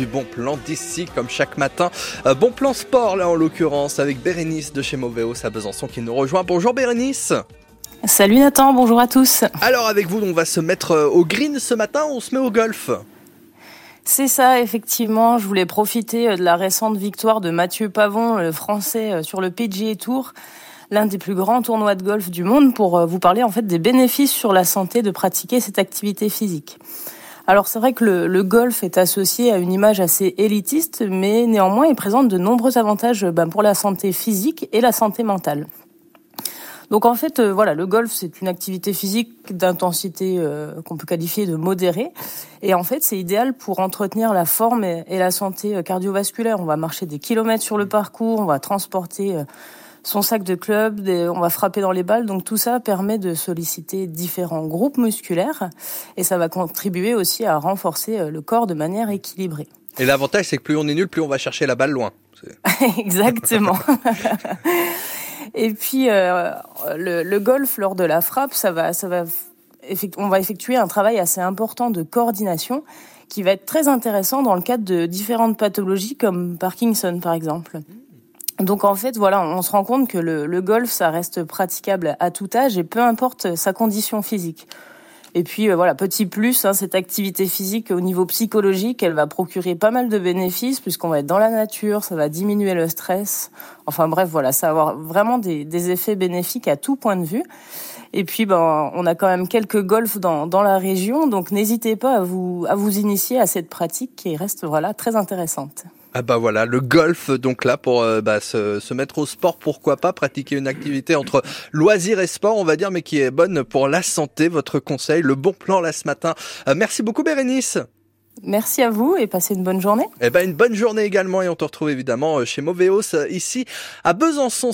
du bon plan d'ici, comme chaque matin. Euh, bon plan sport, là en l'occurrence, avec Bérénice de chez Movéos à Besançon qui nous rejoint. Bonjour Bérénice. Salut Nathan, bonjour à tous. Alors avec vous, on va se mettre euh, au green ce matin, on se met au golf. C'est ça, effectivement. Je voulais profiter euh, de la récente victoire de Mathieu Pavon, le français, sur le PGA Tour l'un des plus grands tournois de golf du monde pour vous parler en fait des bénéfices sur la santé de pratiquer cette activité physique. Alors c'est vrai que le, golf est associé à une image assez élitiste, mais néanmoins il présente de nombreux avantages ben, pour la santé physique et la santé mentale. Donc en fait, euh, voilà, le golf c'est une activité physique d'intensité euh, qu'on peut qualifier de modérée, et en fait c'est idéal pour entretenir la forme et, et, la santé cardiovasculaire. On va marcher des kilomètres sur le parcours, on va transporter son sac de club, on va frapper dans les balles. Donc tout ça permet de solliciter différents groupes musculaires et ça va contribuer aussi à renforcer euh, le corps de manière équilibrée. Et l'avantage, c'est que plus on est nul, plus on va chercher la balle loin. Exactement. et puis euh, le, golf lors de la frappe, ça va, ça va, on va effectuer un travail assez important de coordination qui va être très intéressant dans le cadre de différentes pathologies comme Parkinson par exemple. Donc en fait, voilà, on se rend compte que le, golf, ça reste praticable à tout âge et peu importe sa condition physique. Et puis euh, voilà, petit plus, hein, cette activité physique au niveau psychologique, elle va procurer pas mal de bénéfices puisqu'on va être dans la nature, ça va diminuer le stress. Enfin bref, voilà, ça va avoir vraiment des, des effets bénéfiques à tout point de vue. Et puis, ben, on a quand même quelques golfs dans, dans la région, donc n'hésitez pas à vous, à vous initier à cette pratique qui reste voilà très intéressante. Ah bah voilà, le golf donc là pour euh, bah, se, se, mettre au sport, pourquoi pas pratiquer une activité entre loisir et sport, on va dire, mais qui est bonne pour la santé. Votre conseil, le bon plan là ce matin. Euh, merci beaucoup Bérénice. Merci à vous et passez une bonne journée. Eh ben une bonne journée également et on te retrouve évidemment euh, chez Movéos ici à Besançon.